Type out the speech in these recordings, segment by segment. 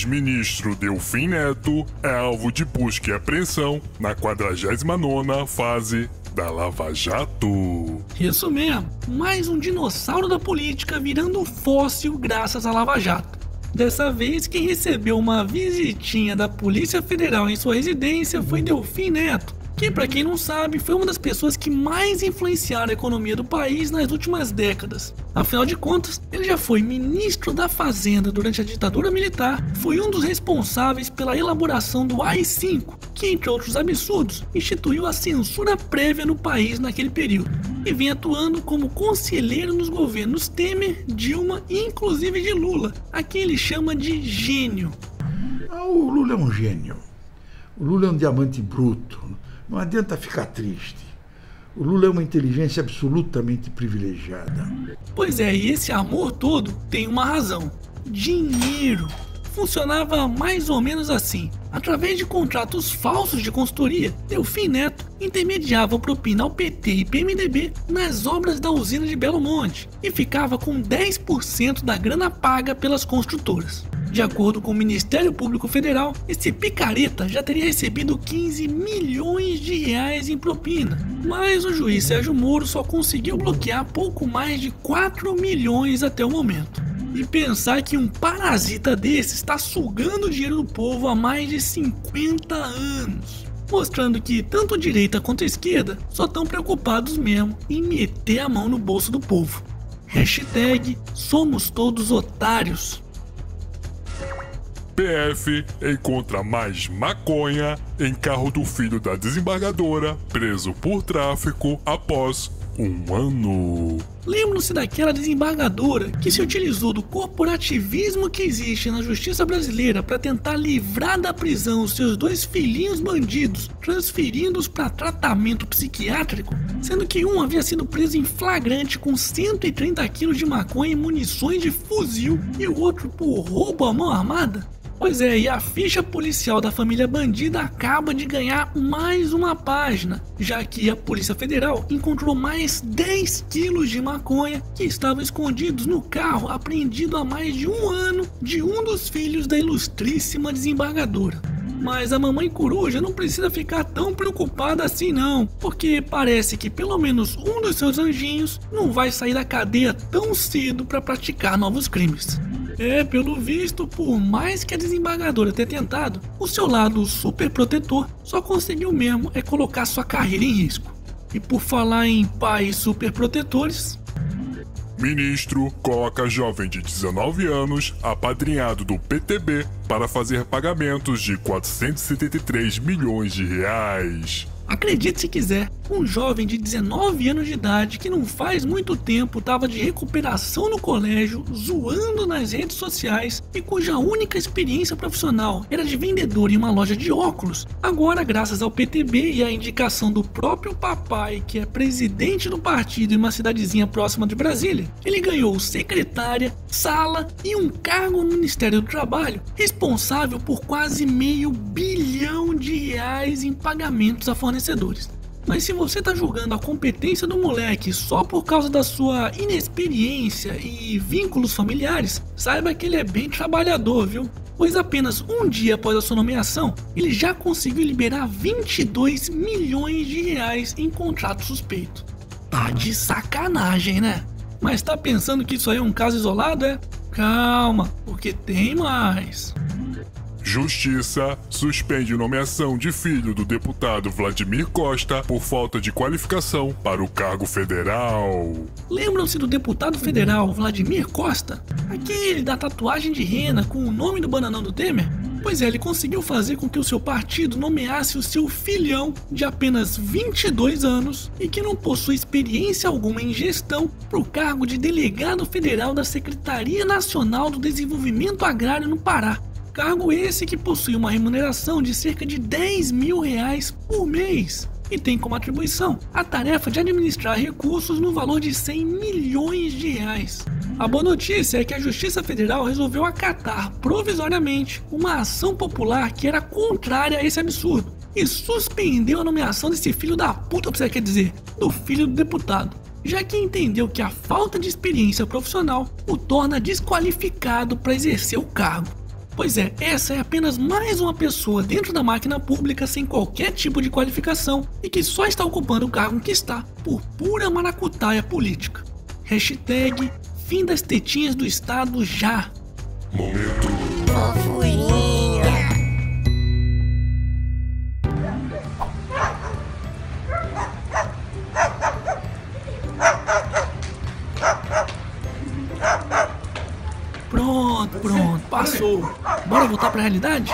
Ex-ministro Delfim Neto é alvo de busca e apreensão na 49ª fase da Lava Jato. Isso mesmo, mais um dinossauro da política virando fóssil graças à Lava Jato. Dessa vez, quem recebeu uma visitinha da Polícia Federal em sua residência foi Delfim Neto, que, para quem não sabe, foi uma das pessoas que mais influenciaram a economia do país nas últimas décadas. Afinal de contas, ele já foi ministro da Fazenda durante a ditadura militar, foi um dos responsáveis pela elaboração do AI-5, que, entre outros absurdos, instituiu a censura prévia no país naquele período, e vem atuando como conselheiro nos governos Temer, Dilma e inclusive de Lula, a quem ele chama de gênio. Ah, o Lula é um gênio. O Lula é um diamante bruto não adianta ficar triste. O Lula é uma inteligência absolutamente privilegiada. Pois é, e esse amor todo tem uma razão: dinheiro. Funcionava mais ou menos assim. Através de contratos falsos de consultoria, Delfim Neto intermediava propina ao PT e PMDB nas obras da usina de Belo Monte e ficava com 10% da grana paga pelas construtoras. De acordo com o Ministério Público Federal, esse picareta já teria recebido 15 milhões de reais em propina, mas o juiz Sérgio Moro só conseguiu bloquear pouco mais de 4 milhões até o momento. E pensar que um parasita desse está sugando dinheiro do povo há mais de 50 anos. Mostrando que tanto a direita quanto a esquerda só estão preocupados mesmo em meter a mão no bolso do povo. Hashtag somos todos otários. PF encontra mais maconha em carro do filho da desembargadora, preso por tráfico após um ano. Lembram-se daquela desembargadora que se utilizou do corporativismo que existe na justiça brasileira para tentar livrar da prisão os seus dois filhinhos bandidos, transferindo-os para tratamento psiquiátrico, sendo que um havia sido preso em flagrante com 130 quilos de maconha e munições de fuzil e o outro por roubo à mão armada? Pois é, e a ficha policial da família bandida acaba de ganhar mais uma página, já que a Polícia Federal encontrou mais 10 quilos de maconha que estavam escondidos no carro apreendido há mais de um ano de um dos filhos da ilustríssima desembargadora. Mas a mamãe coruja não precisa ficar tão preocupada assim não, porque parece que pelo menos um dos seus anjinhos não vai sair da cadeia tão cedo para praticar novos crimes. É, pelo visto, por mais que a desembargadora tenha tentado, o seu lado super protetor só conseguiu mesmo é colocar sua carreira em risco. E por falar em pais super protetores, Ministro coloca jovem de 19 anos, apadrinhado do PTB, para fazer pagamentos de 473 milhões de reais. Acredite se quiser, um jovem de 19 anos de idade que não faz muito tempo estava de recuperação no colégio, zoando nas redes sociais e cuja única experiência profissional era de vendedor em uma loja de óculos. Agora, graças ao PTB e à indicação do próprio papai, que é presidente do partido em uma cidadezinha próxima de Brasília, ele ganhou secretária, sala e um cargo no Ministério do Trabalho, responsável por quase meio bilhão em pagamentos a fornecedores. Mas se você tá julgando a competência do moleque só por causa da sua inexperiência e vínculos familiares, saiba que ele é bem trabalhador, viu? Pois apenas um dia após a sua nomeação, ele já conseguiu liberar 22 milhões de reais em contrato suspeito. Tá de sacanagem, né? Mas tá pensando que isso aí é um caso isolado, é? Calma, porque tem mais. Justiça suspende nomeação de filho do deputado Vladimir Costa por falta de qualificação para o cargo federal. Lembram-se do deputado federal Vladimir Costa? Aquele da tatuagem de rena com o nome do bananão do Temer? Pois é, ele conseguiu fazer com que o seu partido nomeasse o seu filhão de apenas 22 anos e que não possui experiência alguma em gestão para o cargo de delegado federal da Secretaria Nacional do Desenvolvimento Agrário no Pará. Cargo esse que possui uma remuneração de cerca de 10 mil reais por mês e tem como atribuição a tarefa de administrar recursos no valor de 100 milhões de reais. A boa notícia é que a Justiça Federal resolveu acatar provisoriamente uma ação popular que era contrária a esse absurdo e suspendeu a nomeação desse filho da puta, você quer dizer, do filho do deputado, já que entendeu que a falta de experiência profissional o torna desqualificado para exercer o cargo. Pois é, essa é apenas mais uma pessoa dentro da máquina pública sem qualquer tipo de qualificação e que só está ocupando o cargo que está por pura maracutaia política. Hashtag fim das tetinhas do Estado já. Momento. Voltar pra realidade?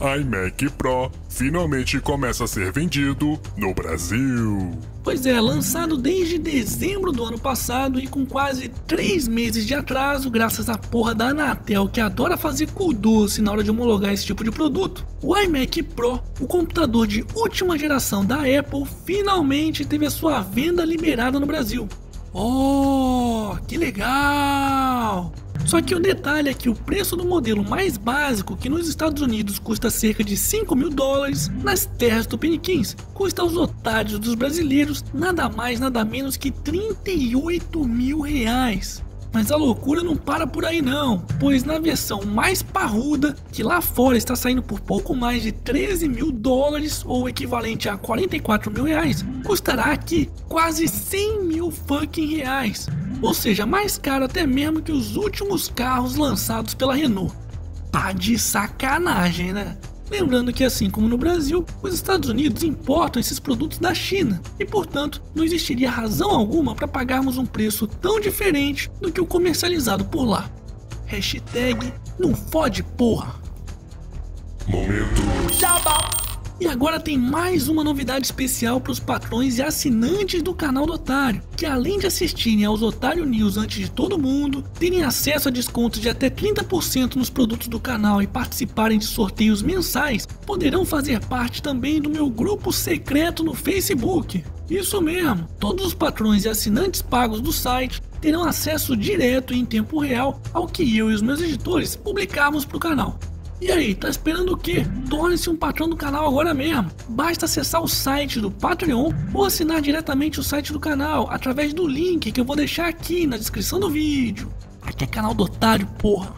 iMac Pro finalmente começa a ser vendido no Brasil. Pois é, lançado desde dezembro do ano passado e com quase 3 meses de atraso, graças à porra da Anatel que adora fazer cu doce na hora de homologar esse tipo de produto. O iMac Pro, o computador de última geração da Apple, finalmente teve a sua venda liberada no Brasil. Oh, que legal! Só que o detalhe é que o preço do modelo mais básico, que nos Estados Unidos custa cerca de 5 mil dólares, nas terras tupiniquins, custa aos otários dos brasileiros nada mais nada menos que 38 mil reais. Mas a loucura não para por aí não, pois na versão mais parruda, que lá fora está saindo por pouco mais de 13 mil dólares, ou equivalente a 44 mil reais, custará aqui quase 100 mil fucking reais. Ou seja, mais caro até mesmo que os últimos carros lançados pela Renault. Tá de sacanagem, né? Lembrando que, assim como no Brasil, os Estados Unidos importam esses produtos da China e, portanto, não existiria razão alguma para pagarmos um preço tão diferente do que o comercializado por lá. Hashtag não fode porra. Momento. E agora tem mais uma novidade especial para os patrões e assinantes do canal do Otário, que além de assistirem aos Otário News antes de todo mundo, terem acesso a descontos de até 30% nos produtos do canal e participarem de sorteios mensais, poderão fazer parte também do meu grupo secreto no Facebook. Isso mesmo, todos os patrões e assinantes pagos do site terão acesso direto e em tempo real ao que eu e os meus editores publicarmos para o canal. E aí, tá esperando o quê? Torne-se um patrão do canal agora mesmo. Basta acessar o site do Patreon ou assinar diretamente o site do canal através do link que eu vou deixar aqui na descrição do vídeo. Aqui é canal do otário, porra.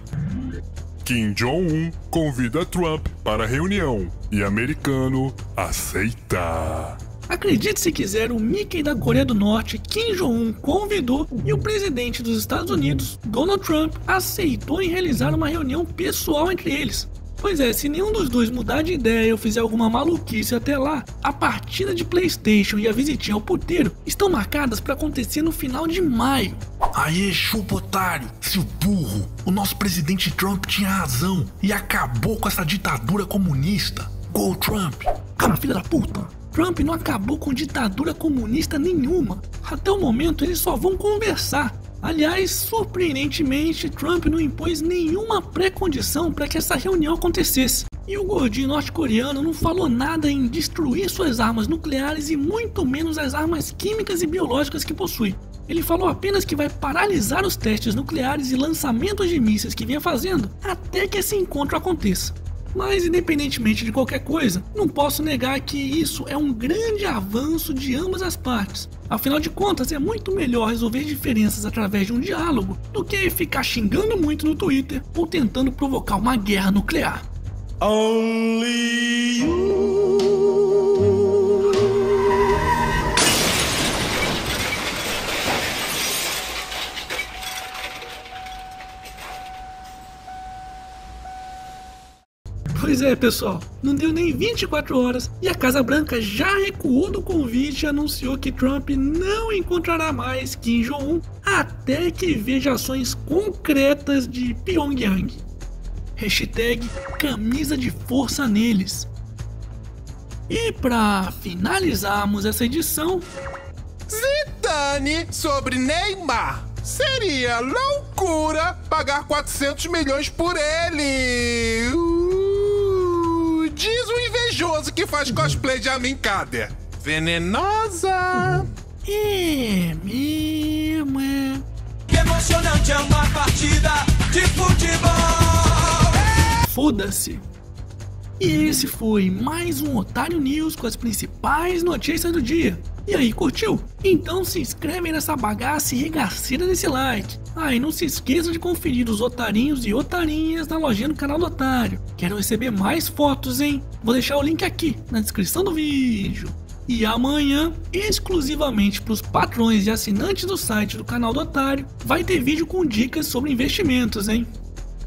Kim Jong-un convida Trump para reunião e americano aceita. Acredite se quiser, o Mickey da Coreia do Norte, Kim Jong-un, convidou e o presidente dos Estados Unidos, Donald Trump, aceitou em realizar uma reunião pessoal entre eles. Pois é, se nenhum dos dois mudar de ideia ou fizer alguma maluquice até lá, a partida de PlayStation e a visitinha ao puteiro estão marcadas para acontecer no final de maio. Aê, chupa otário, seu burro. O nosso presidente Trump tinha razão e acabou com essa ditadura comunista. Go Trump! Calma, filha da puta! Trump não acabou com ditadura comunista nenhuma. Até o momento eles só vão conversar. Aliás, surpreendentemente, Trump não impôs nenhuma pré-condição para que essa reunião acontecesse. E o gordinho norte-coreano não falou nada em destruir suas armas nucleares e muito menos as armas químicas e biológicas que possui. Ele falou apenas que vai paralisar os testes nucleares e lançamentos de mísseis que vinha fazendo até que esse encontro aconteça. Mas, independentemente de qualquer coisa, não posso negar que isso é um grande avanço de ambas as partes. Afinal de contas, é muito melhor resolver diferenças através de um diálogo do que ficar xingando muito no Twitter ou tentando provocar uma guerra nuclear. Only you. Pois é, pessoal, não deu nem 24 horas e a Casa Branca já recuou do convite e anunciou que Trump não encontrará mais Kim Jong-un até que veja ações concretas de Pyongyang. Hashtag camisa de força neles. E para finalizarmos essa edição, Zidane sobre Neymar. Seria loucura pagar 400 milhões por ele. Uh, faz cosplay de Amin Kader. Venenosa. é mesmo, é. Emocionante é uma partida de futebol. Foda-se. E esse foi mais um Otário News com as principais notícias do dia. E aí, curtiu? Então se inscreve nessa bagaça e regaceira desse like. Ah, e não se esqueça de conferir os otarinhos e otarinhas na lojinha do canal do Otário. Quero receber mais fotos, hein? Vou deixar o link aqui na descrição do vídeo. E amanhã, exclusivamente para os patrões e assinantes do site do canal do Otário, vai ter vídeo com dicas sobre investimentos, hein?